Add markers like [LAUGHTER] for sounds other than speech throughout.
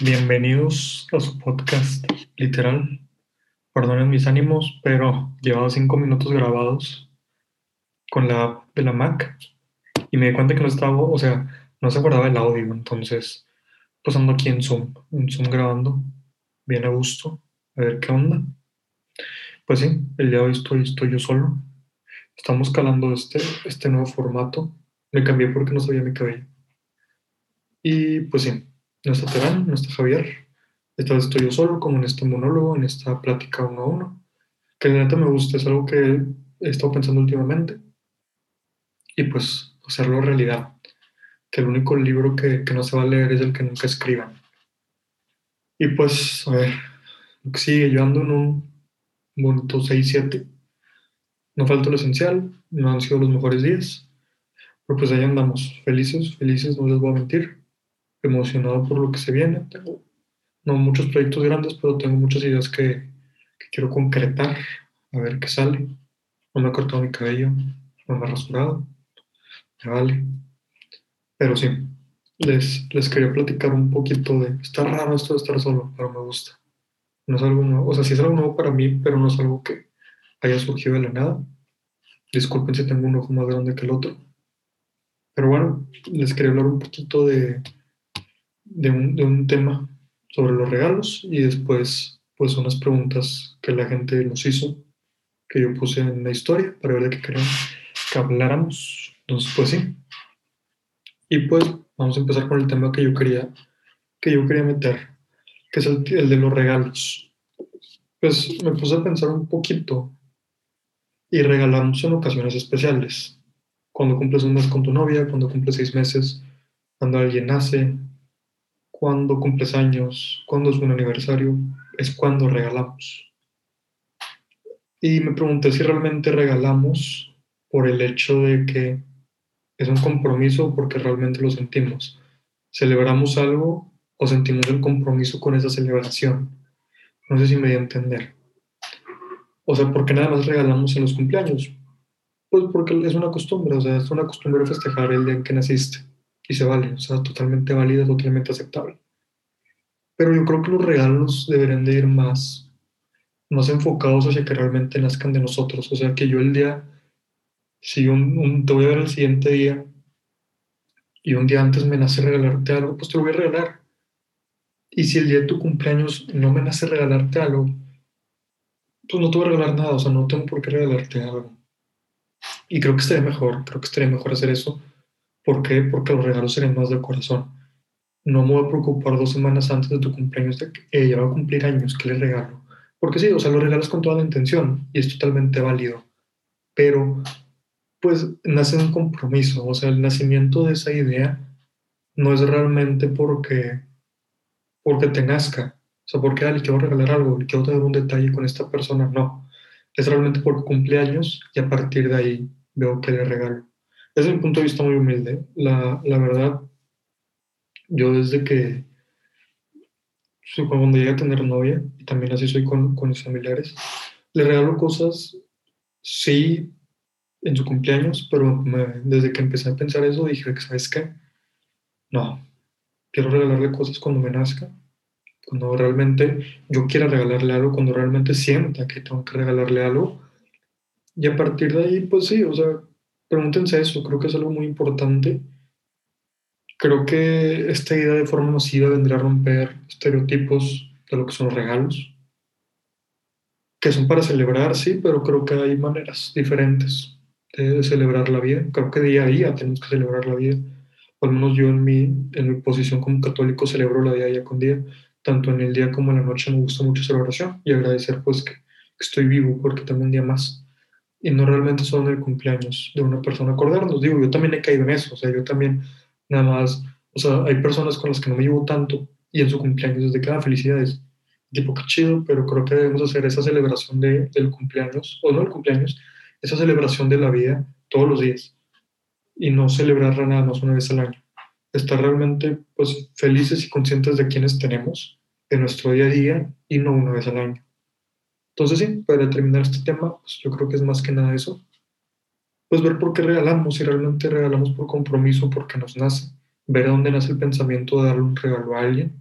Bienvenidos a su podcast, literal. Perdonen mis ánimos, pero llevaba cinco minutos grabados con la app de la Mac y me di cuenta que no estaba, o sea, no se guardaba el audio. Entonces, pues ando aquí en Zoom, en Zoom grabando, bien a gusto, a ver qué onda. Pues sí, el día de hoy estoy, estoy yo solo. Estamos calando este, este nuevo formato. Me cambié porque no sabía mi cabello. Y pues sí, no está Terán, no está Javier. Esta vez estoy yo solo, como en este monólogo, en esta plática uno a uno. Que la neta me gusta, es algo que he estado pensando últimamente. Y pues hacerlo realidad. Que el único libro que, que no se va a leer es el que nunca escriban. Y pues, a ver, lo que sigue, yo ando en un bonito 6-7. No falta lo esencial, no han sido los mejores días. Pero pues ahí andamos, felices, felices, no les voy a mentir emocionado por lo que se viene. Tengo no muchos proyectos grandes, pero tengo muchas ideas que, quiero concretar, a ver qué sale. No me he cortado mi cabello, no me he rasurado, me vale. Pero sí, les, les quería platicar un poquito de, está raro esto de estar solo, pero me gusta. No es algo nuevo, o sea, sí es algo nuevo para mí, pero no es algo que haya surgido de la nada. Disculpen si tengo un ojo más grande que el otro. Pero bueno, les quería hablar un poquito de, de un, tema sobre los regalos y después pues unas preguntas que la gente nos hizo, que yo puse en la historia para ver de qué querían que habláramos. Entonces, pues sí. Y pues vamos a empezar con el tema que yo quería, que yo quería meter, que es el, el de los regalos. Pues me puse a pensar un poquito y regalamos en ocasiones especiales. Cuando cumples un mes con tu novia, cuando cumples seis meses, cuando alguien nace, cuando cumples años, cuando es un aniversario, es cuando regalamos. Y me pregunté si realmente regalamos por el hecho de que es un compromiso porque realmente lo sentimos. ¿Celebramos algo o sentimos el compromiso con esa celebración? No sé si me di a entender. O sea, ¿por qué nada más regalamos en los cumpleaños? Pues porque es una costumbre, o sea, es una costumbre festejar el día en que naciste y se vale, o sea, totalmente válida, totalmente aceptable. Pero yo creo que los regalos deberían de ir más, más enfocados hacia que realmente nazcan de nosotros, o sea, que yo el día, si un, te voy a ver el siguiente día y un día antes me nace regalarte algo, pues te lo voy a regalar. Y si el día de tu cumpleaños no me nace regalarte algo, pues no te voy a regalar nada, o sea, no tengo por qué regalarte algo. Y creo que estaría mejor, creo que estaría mejor hacer eso ¿Por qué? Porque los regalos serían más de corazón. No me voy a preocupar dos semanas antes de tu cumpleaños de que ella va a cumplir años, ¿qué le regalo? Porque sí, o sea, lo regalas con toda la intención y es totalmente válido. Pero, pues, nace un compromiso. O sea, el nacimiento de esa idea no es realmente porque, porque te nazca. O sea, porque ah, le quiero regalar algo, le quiero tener un detalle con esta persona. No. Es realmente porque cumple años y a partir de ahí veo que le regalo. Desde un punto de vista muy humilde. La, la verdad, yo desde que cuando llegué a tener novia, y también así soy con, con mis familiares, le regalo cosas, sí, en su cumpleaños, pero desde que empecé a pensar eso dije, ¿sabes qué? No, quiero regalarle cosas cuando me nazca, cuando realmente yo quiera regalarle algo, cuando realmente sienta que tengo que regalarle algo. Y a partir de ahí, pues sí, o sea, Pregúntense eso, creo que es algo muy importante. Creo que esta idea de forma masiva vendría a romper estereotipos de lo que son los regalos, que son para celebrar, sí, pero creo que hay maneras diferentes de, celebrar la vida. Creo que día a día tenemos que celebrar la vida. al menos yo en mi, en mi posición como católico celebro la día a día con día. Tanto en el día como en la noche me gusta mucho celebración y agradecer pues que, que estoy vivo porque tengo un día más y no realmente son el cumpleaños de una persona acordarnos. Digo, yo también he caído en eso, o sea, yo también nada más, o sea, hay personas con las que no me llevo tanto y en su cumpleaños desde cada felicidades, tipo, qué chido, pero creo que debemos hacer esa celebración de, del cumpleaños, o no el cumpleaños, esa celebración de la vida todos los días y no celebrarla nada más una vez al año. Estar realmente pues felices y conscientes de quienes tenemos en nuestro día a día y no una vez al año. Entonces, sí, para terminar este tema, pues yo creo que es más que nada eso. Pues ver por qué regalamos, si realmente regalamos por compromiso, porque nos nace, ver dónde nace el pensamiento de darle un regalo a alguien,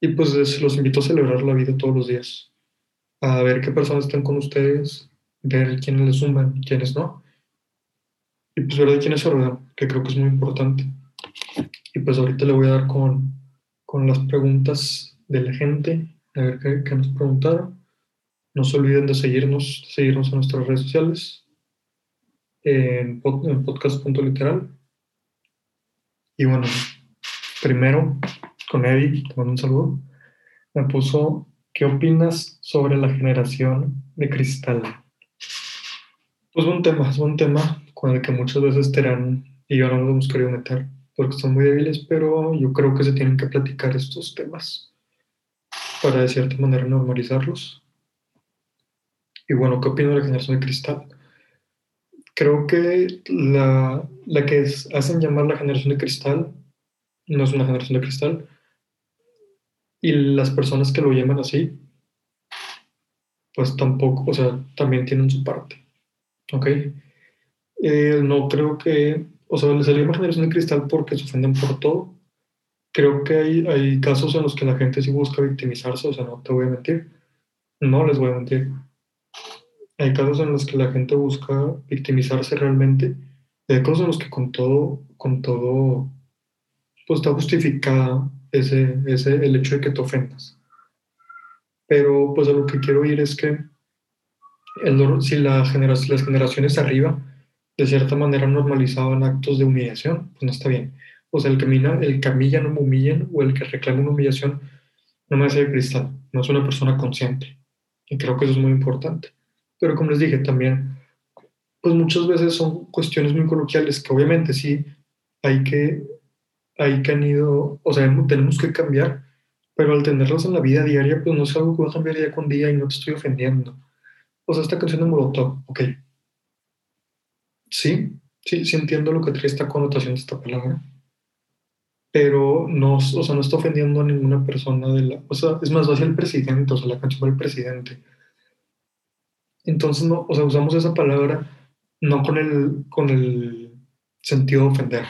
Y pues los invito a celebrar la vida todos los días, a ver qué personas están con ustedes, ver quiénes les suman quiénes no. Y pues ver de quiénes se rodean, que creo que es muy importante. Y pues ahorita le voy a dar con, con las preguntas de la gente, a ver qué nos preguntaron. No se olviden de seguirnos, seguirnos en nuestras redes sociales, en, en podcast.literal. Y bueno, primero con Eddie, te mando un saludo, me puso, ¿qué opinas sobre la generación de cristal? Pues buen tema, es un tema con el que muchas veces Terán y yo no nos hemos querido meter porque son muy débiles, pero yo creo que se tienen que platicar estos temas para de cierta manera normalizarlos. Y bueno, ¿qué opino de la generación de cristal? Creo que la, la que hacen llamar la generación de cristal no es una generación de cristal, y las personas que lo llaman así, pues tampoco, o sea, también tienen su parte. ¿Ok? Eh, no creo que, o sea, les llama generación de cristal porque se ofenden por todo. Creo que hay, hay casos en los que la gente sí busca victimizarse, o sea, no te voy a mentir. No les voy a mentir. Hay casos en los que la gente busca victimizarse realmente. hay casos en los que con todo, con todo, pues está justificada ese, ese, el hecho de que te ofendas. Pero pues a lo que quiero ir es que el, si la generación, las generaciones arriba de cierta manera normalizaban actos de humillación, pues no está bien. O sea, el que, el que a mí ya no me humillen o el que reclama una humillación no me hace de cristal, no es una persona consciente. Y creo que eso es muy importante. Pero como les dije, también, pues muchas veces son cuestiones muy coloquiales que obviamente sí hay que ahí que han ido, o sea, tenemos que cambiar, pero al tenerlos en la vida diaria, pues no es algo que va a cambiar día con día y no te estoy ofendiendo. O sea, esta canción de Molotov, ok. Sí, sí, sí entiendo lo que trae esta connotación de esta palabra, pero no, o sea, no está ofendiendo a ninguna persona de la, o sea, es más, va hacia el presidente, o sea, la canción del presidente. Entonces, no, o sea, usamos esa palabra no con el, con el sentido de ofender,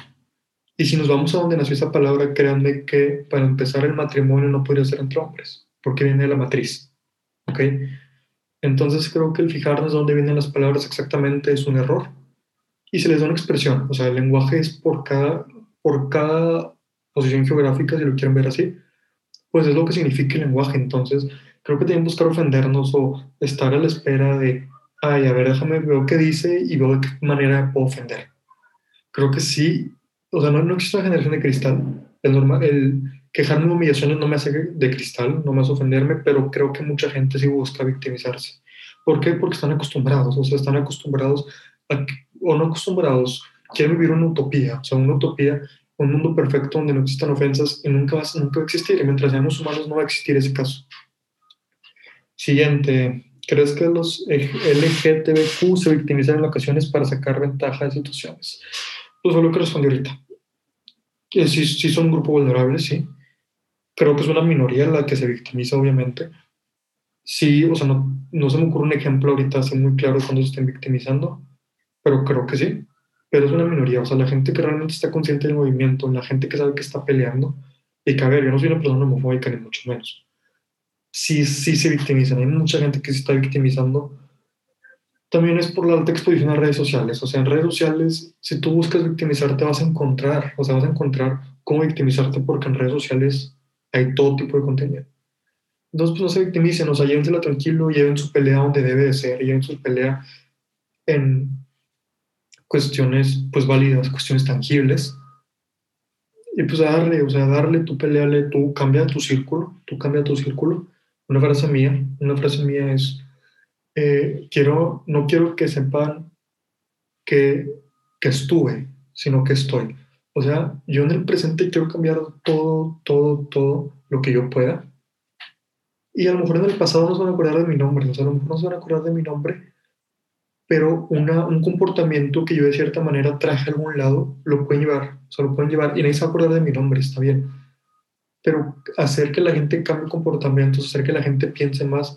y si nos vamos a donde nació esa palabra, créanme que para empezar el matrimonio no podría ser entre hombres, porque viene de la matriz. ¿Ok? Entonces creo que el fijarnos dónde vienen las palabras exactamente es un error. Y se les da una expresión. O sea, el lenguaje es por cada, por cada posición geográfica, si lo quieren ver así, pues es lo que significa el lenguaje. Entonces, creo que que buscar ofendernos o estar a la espera de, ay, a ver, déjame, veo qué dice y veo de qué manera puedo ofender. Creo que sí o sea, no, no existe una generación de cristal. El, normal, el quejarme de humillaciones no me hace de cristal, no me hace ofenderme, pero creo que mucha gente sí busca victimizarse. ¿Por qué? Porque están acostumbrados, o sea, están acostumbrados, o no acostumbrados, quieren vivir una utopía, o sea, una utopía, un mundo perfecto donde no existan ofensas y nunca va, nunca va a existir. Y mientras seamos humanos no va a existir ese caso. Siguiente. ¿Crees que los LGTBQ se victimizan en ocasiones para sacar ventaja de situaciones? Pues fue lo que respondí ahorita. Que sí, sí son un grupo vulnerable, sí. Creo que es una minoría la que se victimiza, obviamente. Sí, o sea, no, no se me ocurre un ejemplo ahorita así muy claro cuando se estén victimizando, pero creo que sí. Pero es una minoría, o sea, la gente que realmente está consciente del movimiento, la gente que sabe que está peleando, y que, a ver, yo no soy una persona homofóbica ni mucho menos. Sí, sí se victimizan. Hay mucha gente que se está victimizando también es por la alta exposición a redes sociales. O sea, en redes sociales, si tú buscas victimizarte, vas a encontrar, o sea, vas a encontrar cómo victimizarte porque en redes sociales hay todo tipo de contenido. Entonces, pues no se victimicen, o sea, llévensela tranquilo, lleven su pelea donde debe de ser, lleven su pelea en cuestiones, pues válidas, cuestiones tangibles. Y pues darle, o sea, darle, tú peleale, tú cambia tu círculo, tú cambia tu círculo. Una frase mía, una frase mía es, eh, quiero, no quiero que sepan que, que estuve, sino que estoy. O sea, yo en el presente quiero cambiar todo, todo, todo lo que yo pueda. Y a lo mejor en el pasado no se van a acordar de mi nombre, o sea, a lo mejor no se van a acordar de mi nombre, pero una, un comportamiento que yo de cierta manera traje a algún lado, lo pueden llevar, o sea, lo pueden llevar, y nadie se va a acordar de mi nombre, está bien. Pero hacer que la gente cambie comportamientos, hacer que la gente piense más,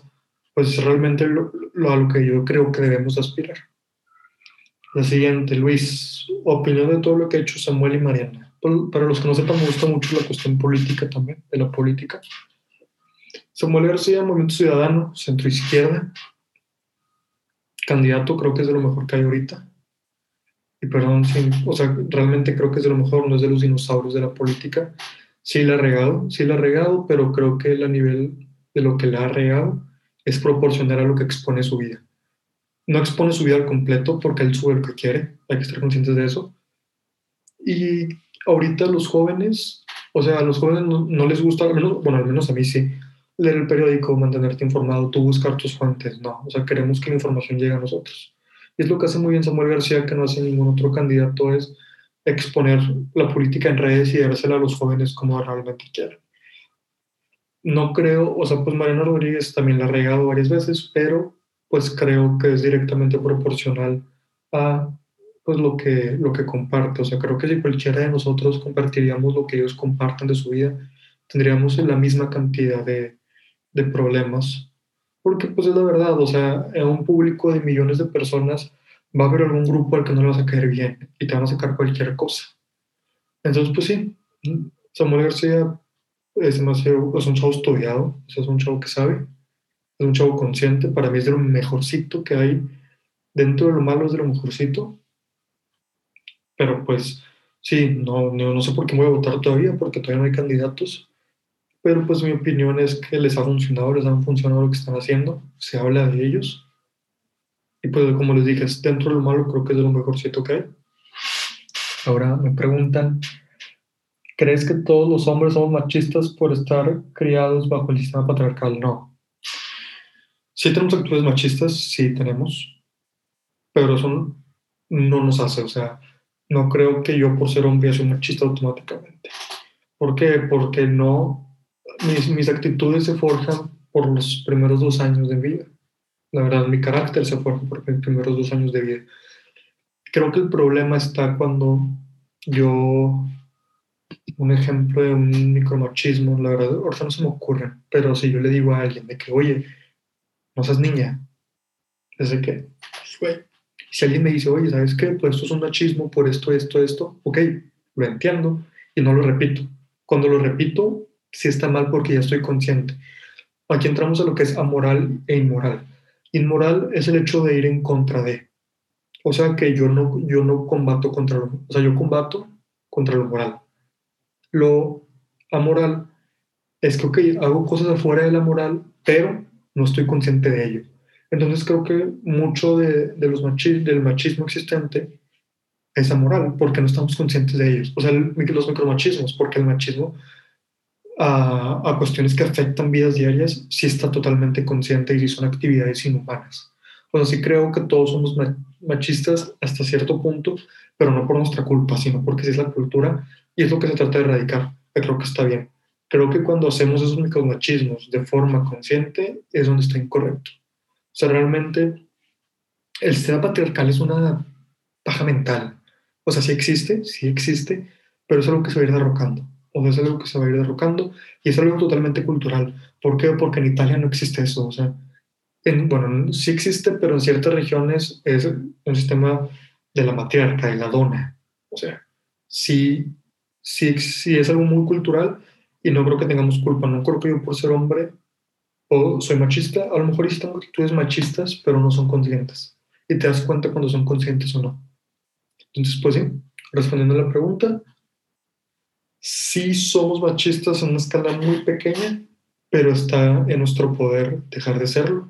pues es realmente lo, a lo que yo creo que debemos aspirar. La siguiente, Luis, opinión de todo lo que ha hecho Samuel y Mariana. Para los que no sepan, me gusta mucho la cuestión política también, de la política. Samuel García, Movimiento Ciudadano, centro izquierda. Candidato, creo que es de lo mejor que hay ahorita. Y perdón, sí, o sea, realmente creo que es de lo mejor, no es de los dinosaurios de la política. Sí la ha regado, sí la ha regado, pero creo que el a nivel de lo que le ha regado es proporcional a lo que expone su vida. No expone su vida al completo porque él sube lo que quiere, hay que estar conscientes de eso. Y ahorita los jóvenes, o sea, a los jóvenes no, les gusta, al menos, bueno, al menos a mí sí, leer el periódico, mantenerte informado, tú buscar tus fuentes, no, o sea, queremos que la información llegue a nosotros. Y es lo que hace muy bien Samuel García, que no hace ningún otro candidato, es exponer la política en redes y dársela a los jóvenes como realmente quieren. No creo, o sea, pues Mariano Rodríguez también la ha regado varias veces, pero pues creo que es directamente proporcional a pues lo que, lo que comparte. O sea, creo que si cualquiera de nosotros compartiríamos lo que ellos comparten de su vida, tendríamos la misma cantidad de, de problemas. Porque pues es la verdad, o sea, en un público de millones de personas va a haber algún grupo al que no le vas a caer bien y te van a sacar cualquier cosa. Entonces, pues sí, Samuel García es, demasiado, es un chavo estudiado, es un chavo que sabe, es un chavo consciente, para mí es de lo mejorcito que hay, dentro de lo malo es de lo mejorcito, pero pues sí, no, no, no sé por qué voy a votar todavía, porque todavía no hay candidatos, pero pues mi opinión es que les ha funcionado, les ha funcionado lo que están haciendo, se habla de ellos, y pues como les dije, dentro de lo malo creo que es de lo mejorcito que hay. Ahora me preguntan, ¿crees que todos los hombres somos machistas por estar criados bajo el sistema patriarcal? No. Sí tenemos actitudes machistas, sí tenemos, pero eso no nos hace, o sea, no creo que yo por ser hombre un machista automáticamente. ¿Por qué? Porque no, mis, mis actitudes se forjan por los primeros dos años de vida. La verdad, mi carácter se forja por mis primeros dos años de vida. Creo que el problema está cuando yo, un ejemplo de un micromachismo, la verdad, ahorita no se me ocurre, pero si yo le digo a alguien de que, oye, no seas niña, desde que, pues, si alguien me dice, oye, ¿sabes qué? Pues esto es un machismo por esto, esto, esto, ok, lo entiendo y no lo repito. Cuando lo repito, sí está mal porque ya estoy consciente. Aquí entramos a lo que es amoral e inmoral. Inmoral es el hecho de ir en contra de. O sea que yo no, yo no combato contra lo, o sea, yo combato contra lo moral. Lo amoral es que, ok, hago cosas afuera de la moral, pero no estoy consciente de ello. Entonces creo que mucho de, de los del machismo existente es amoral, porque no estamos conscientes de ellos. O sea, los micromachismos, porque el machismo a, cuestiones que afectan vidas diarias sí está totalmente consciente y son actividades inhumanas. Pues sí creo que todos somos machistas hasta cierto punto, pero no por nuestra culpa, sino porque sí es la cultura y es lo que se trata de erradicar. Yo creo que está bien. Creo que cuando hacemos esos micromachismos de forma consciente es donde está incorrecto. O sea, realmente el sistema patriarcal es una paja mental. O sea, sí existe, sí existe, pero es algo que se va a ir derrocando o es algo que se va a ir derrocando y es algo totalmente cultural. ¿Por qué? Porque en Italia no existe eso. O sea, en, bueno, sí existe, pero en ciertas regiones es un sistema de la matriarca, de la dona. O sea, sí, sí, sí es algo muy cultural y no creo que tengamos culpa. No creo que yo por ser hombre o soy machista, a lo mejor tengo actitudes machistas, pero no son conscientes. Y te das cuenta cuando son conscientes o no. Entonces, pues sí, respondiendo a la pregunta, sí somos machistas en una escala muy pequeña, pero está en nuestro poder dejar de serlo.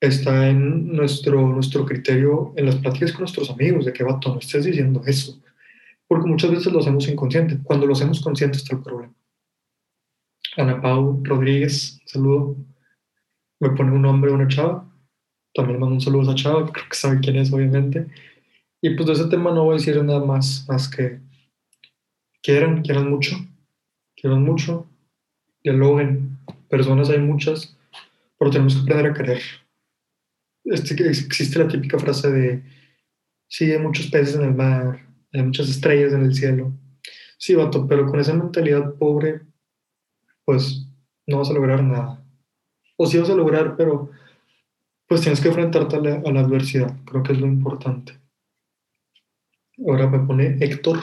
Está en nuestro, nuestro criterio, en las pláticas con nuestros amigos, de que vato, no estés diciendo eso. Porque muchas veces lo hacemos inconsciente. Cuando lo hacemos consciente está el problema. Ana Pau Rodríguez, saludo. Me pone un nombre una chava. También mando un saludo a esa chava, creo que sabe quién es, obviamente. Y pues de ese tema no voy a decir nada más, más que quieran, quieran mucho, quieran mucho, dialoguen. Personas hay muchas, pero tenemos que aprender a querer. Este, existe la típica frase de, sí, hay muchos peces en el mar, hay muchas estrellas en el cielo. Sí, vato, pero con esa mentalidad pobre, pues no vas a lograr nada. O sí vas a lograr, pero pues tienes que enfrentarte a la, a la adversidad. Creo que es lo importante. Ahora me pone Héctor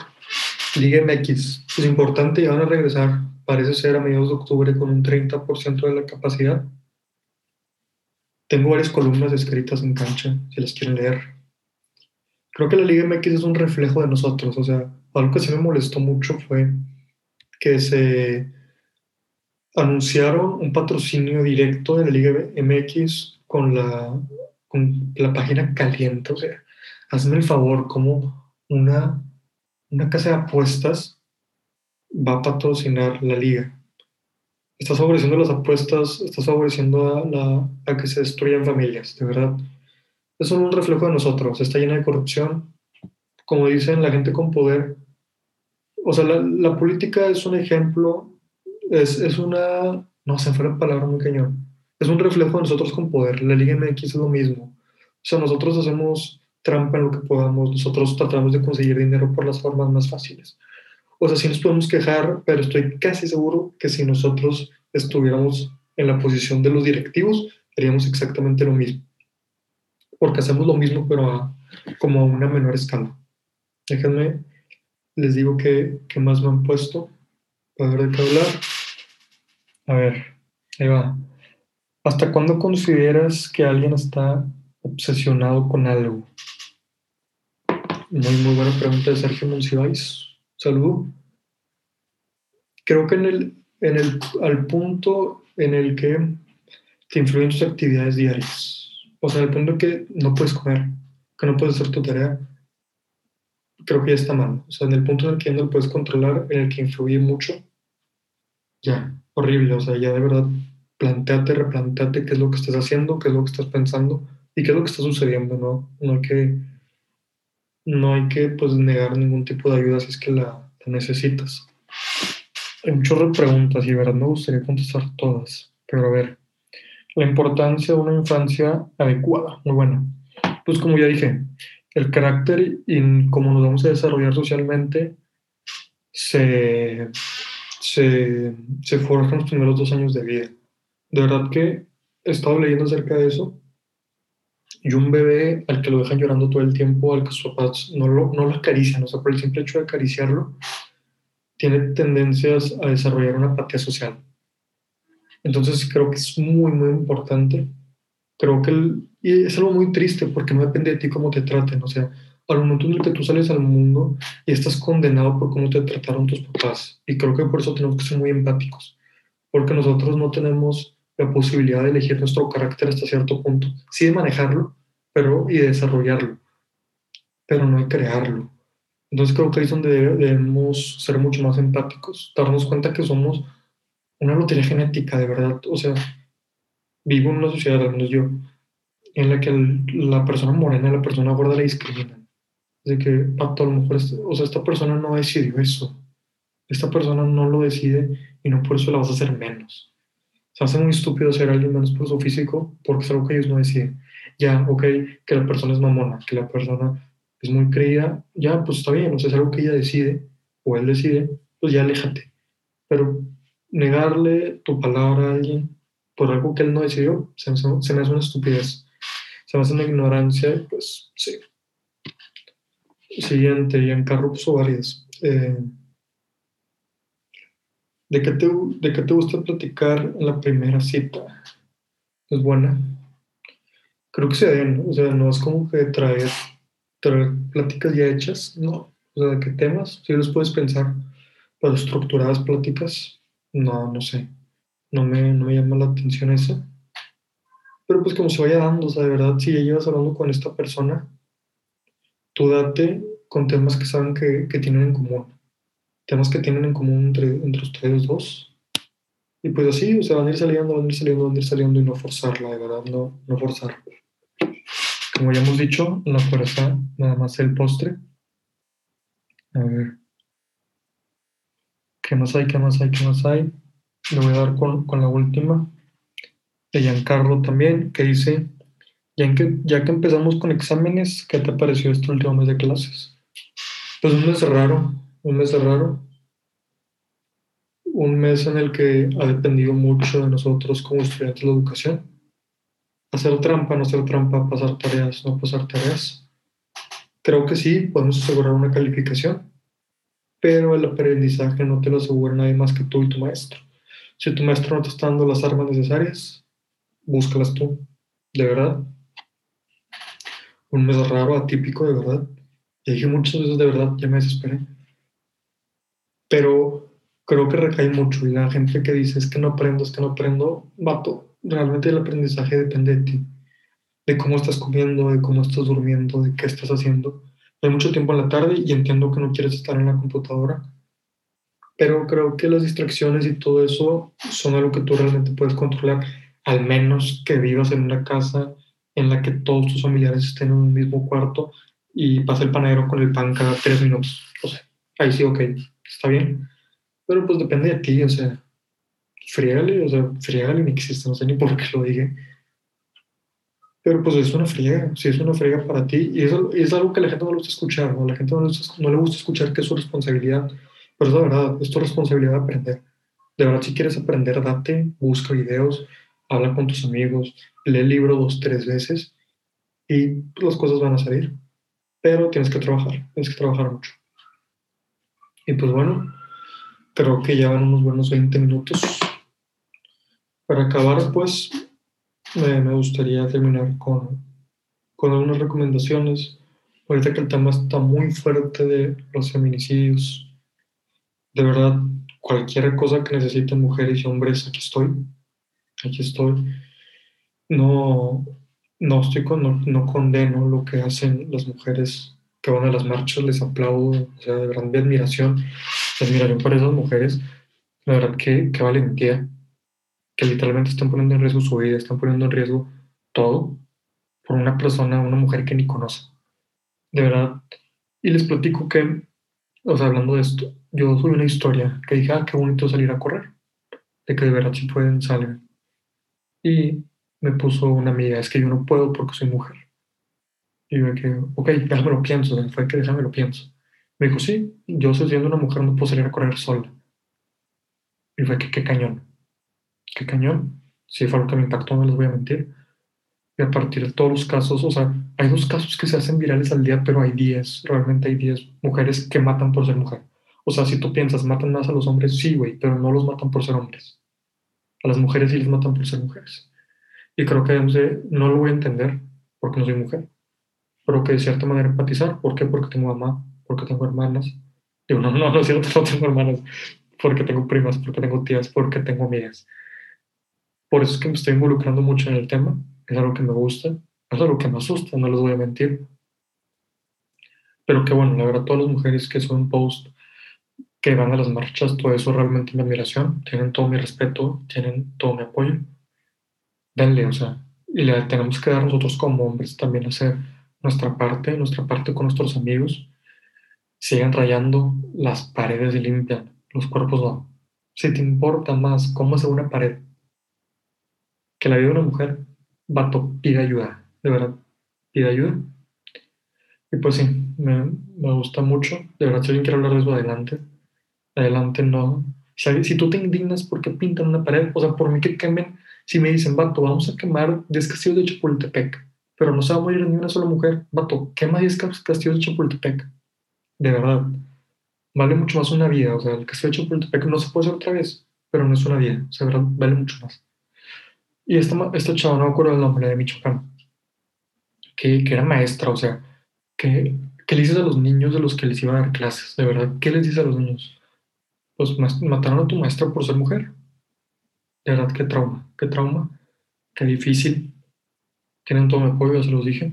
Liga MX, es importante, ya van a regresar. parece ser a mediados de octubre con un 30% de la capacidad. Tengo varias columnas escritas en cancha, si las quieren leer. Creo que la Liga MX es un reflejo de nosotros, o sea, algo que sí me molestó mucho fue que se anunciaron un patrocinio directo de la Liga MX con la, con la página caliente. O sea, hazme el favor, como una, una casa de apuestas va a patrocinar la liga. Estás favoreciendo las apuestas, estás favoreciendo a, la, a que se destruyan familias, de verdad. Es un reflejo de nosotros, está llena de corrupción. Como dicen la gente con poder, o sea, la, la política es un ejemplo, es, es, una, no se fue la palabra muy cañón, es un reflejo de nosotros con poder. La Liga MX es lo mismo. O sea, nosotros hacemos trampa en lo que podamos, nosotros tratamos de conseguir dinero por las formas más fáciles. O sea, sí nos podemos quejar, pero estoy casi seguro que si nosotros estuviéramos en la posición de los directivos, haríamos exactamente lo mismo. Porque hacemos lo mismo, pero a, como a una menor escala. Déjenme les digo que, más me han puesto para ver de qué hablar. A ver, ahí va. ¿Hasta cuándo consideras que alguien está obsesionado con algo? Muy, muy buena pregunta de Sergio Monsiváis. Saludo. Creo que en el, en el, al punto en el que te influyen tus actividades diarias, o sea, el punto que no puedes comer, que no puedes hacer tu tarea, creo que ya está mal. O sea, en el punto en el que no lo puedes controlar, en el que influye mucho, ya, horrible. O sea, ya de verdad, planteate, replanteate qué es lo que estás haciendo, qué es lo que estás pensando y qué es lo que está sucediendo, ¿no? No hay que, no hay que pues, negar ningún tipo de ayuda si es que la, necesitas. Hay un chorro de preguntas y verdad me gustaría contestar todas, pero a ver, la importancia de una infancia adecuada, muy buena. Pues como ya dije, el carácter y cómo nos vamos a desarrollar socialmente se, se, se forja en los primeros dos años de vida. De verdad que he estado leyendo acerca de eso. Y un bebé al que lo dejan llorando todo el tiempo, al que sus papás no lo, no lo acarician, o sea, por el simple hecho de acariciarlo, tiene tendencias a desarrollar una apatía social. Entonces creo que es muy, muy importante creo que y es algo muy triste porque no depende de ti cómo te traten. O sea, al momento en el que tú sales al mundo y estás condenado por cómo te trataron tus papás. Y creo que por eso tenemos que ser muy empáticos, porque nosotros no tenemos la posibilidad de elegir nuestro carácter hasta cierto punto. Sí de manejarlo, pero y de desarrollarlo, pero no de crearlo. Entonces creo que ahí es donde debemos ser mucho más empáticos, darnos cuenta que somos una lotería genética, de verdad. O sea, vivo en una sociedad, al menos yo, en la que la persona morena y la persona gorda la discriminan. De que, pato, a lo mejor, o sea, esta persona no decidió eso. Esta persona no lo decide y no por eso la vas a hacer menos. Se hace muy estúpido ser alguien menos por su físico porque es algo que ellos no deciden. Ya, ok, que la persona es mamona, que la persona es muy creída, ya, pues está bien, o sea, es algo que ella decide o él decide, pues ya aléjate. Pero negarle tu palabra a alguien por algo que él no decidió, se me, hace una estupidez. Se me hace una ignorancia, pues sí. Siguiente, Giancarlo puso varias. Eh, ¿de, qué te, ¿De qué te gusta platicar en la primera cita? Es buena. Creo que se den, o sea, no es como que traer, traer pláticas ya hechas, no. O sea, ¿de qué temas? Si los puedes pensar, pero estructuradas pláticas, no, no sé no me, no me llama la atención eso. Pero pues como se vaya dando, o sea, de verdad, si ya llevas hablando con esta persona, tú date con temas que saben que, que tienen en común. Temas que tienen en común entre, entre ustedes dos. Y pues así, o sea, van a ir saliendo, van a ir saliendo, van a ir saliendo y no forzarla, de verdad, no, no forzar. Como ya hemos dicho, la fuerza nada más el postre. A ver. ¿Qué más hay? ¿Qué más hay? ¿Qué más hay? Le voy a dar con, con la última de Giancarlo también, que dice, ya que, ya que empezamos con exámenes, ¿qué te pareció este último mes de clases? Pues un mes raro, un mes raro, un mes en el que ha dependido mucho de nosotros como estudiantes de la educación. Hacer trampa, no hacer trampa, pasar tareas, no pasar tareas. Creo que sí, podemos asegurar una calificación, pero el aprendizaje no te lo asegura nadie más que tú y tu maestro. Si tu maestro no te está dando las armas necesarias, búscalas tú, de verdad. Un mes raro, atípico, de verdad. Y dije muchas veces de verdad, ya me desesperé. Pero creo que recae mucho y la gente que dice es que no aprendo, es que no aprendo, vato, realmente el aprendizaje depende de ti, de cómo estás comiendo, de cómo estás durmiendo, de qué estás haciendo. Hay mucho tiempo en la tarde y entiendo que no quieres estar en la computadora, pero creo que las distracciones y todo eso son algo que tú realmente puedes controlar, al menos que vivas en una casa en la que todos tus familiares estén en un mismo cuarto y pasa el panadero con el pan cada tres minutos. O sea, ahí sí, ok, está bien. Pero pues depende de ti, o sea, friégale, o sea, friégale ni existe, no sé ni por qué lo dije. Pero pues es una friega, sí es una friega para ti y es, es algo que la gente no le gusta escuchar, ¿no? La gente no le, gusta, no le gusta escuchar que es su responsabilidad, pero es la verdad, es tu responsabilidad aprender. De verdad, si quieres aprender, date, busca videos, habla con tus amigos, lee el libro dos, tres veces y las cosas van a salir. Pero tienes que trabajar, tienes que trabajar mucho. Y pues bueno, creo que ya van unos buenos 20 minutos. Para acabar, pues, me, me gustaría terminar con, con algunas recomendaciones. Ahorita que el tema está muy fuerte de los feminicidios. De verdad, cualquier cosa que necesiten mujeres y hombres, aquí estoy. Aquí estoy. No, no, estoy con, no, no condeno lo que hacen las mujeres que van a las marchas, les aplaudo, o sea, de verdad mi admiración, admiración para esas mujeres, la verdad que, que valentía, que literalmente están poniendo en riesgo su vida, están poniendo en riesgo todo por una persona, una mujer que ni conoce. De verdad. Y les platico que, o sea, hablando de esto, yo subí una historia que dije, ah, qué bonito salir a correr, de que de verdad si pueden salir. Y me puso una amiga, es que yo no puedo porque soy mujer. Y yo que, ok, déjame lo pienso, fue que déjame lo pienso. Me dijo, sí, yo siendo una mujer no puedo salir a correr sola. Y fue que, qué cañón, qué cañón. Sí, fue algo que me impactó, no les voy a mentir. Y a partir de todos los casos, o sea, hay dos casos que se hacen virales al día, pero hay 10, realmente hay 10 mujeres que matan por ser mujer. O sea, si tú piensas, matan más a los hombres, sí, güey, pero no los matan por ser hombres. A las mujeres sí les matan por ser mujeres. Y creo que no lo voy a entender porque no soy mujer pero que de cierta manera empatizar. ¿Por qué? Porque tengo mamá, porque tengo hermanas. Digo, no, no, no es cierto, [LAUGHS] no tengo hermanas, porque tengo primas, porque tengo tías, porque tengo amigas. Por eso es que me estoy involucrando mucho en el tema, es algo que me gusta, es algo que me asusta, no les voy a mentir. Pero que bueno, la verdad, todas las mujeres que son post, que van a las marchas, todo eso realmente mi admiración, tienen todo mi respeto, tienen todo mi apoyo. Denle, o sea, y le tenemos que dar nosotros como hombres también hacer nuestra parte, nuestra parte con nuestros amigos, siguen rayando las paredes y limpian, los cuerpos no. Si te importa más cómo hace una pared que la vida de una mujer, vato, pide ayuda, de verdad, pide ayuda. Y pues sí, me, me gusta mucho, de verdad, si alguien quiere hablar de eso, adelante. Adelante, no. Si, si tú te indignas porque pintan una pared, o sea, por mí que quemen, si me dicen, vato, vamos a quemar 10 castillos de Chapultepec, pero no se va a morir ni una sola mujer. Vato, quema 10 castillos de Chapultepec. De verdad. Vale mucho más una vida. O sea, el castillo de Chapultepec no se puede hacer otra vez, pero no es una vida. O sea, verdad, vale mucho más. Y esta, esta chava, no me acuerdo el nombre de Michoacán, que, que era maestra, o sea, que, ¿qué le dices a los niños de los que les iban a dar clases? De verdad, ¿qué les dices a los niños? Pues mataron a tu maestra por ser mujer. De verdad, qué trauma, qué trauma, qué difícil tienen todo mi apoyo, ya se los dije.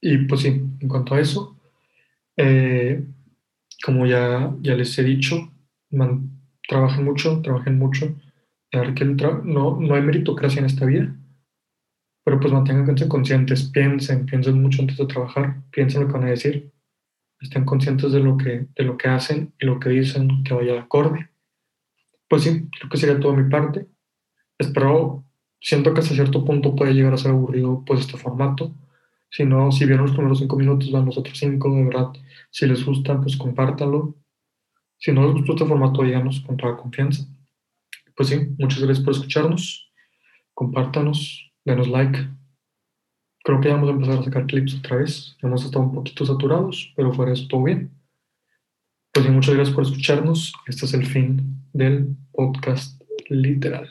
Y pues sí, en cuanto a eso, eh, como ya, ya les he dicho, trabajen mucho, trabajen mucho. que no, no hay meritocracia en esta vida, pero pues manténganse conscientes, piensen, piensen mucho antes de trabajar, piensen lo que van a decir, estén conscientes de lo que, de lo que hacen y lo que dicen que vaya acorde. Pues sí, creo que sería toda mi parte. Espero siento que hasta cierto punto puede llegar a ser aburrido pues este formato. Si no, si vieron los primeros cinco minutos, van los otros cinco, de verdad. Si les gusta, pues compártanlo. Si no les gustó este formato, díganos con toda confianza. Pues sí, muchas gracias por escucharnos. Compártanos, denos like. Creo que ya vamos a empezar a sacar clips otra vez. Hemos estado un poquito saturados, pero fuera eso todo bien. Pues muchas gracias por escucharnos. Este es el fin del podcast literal.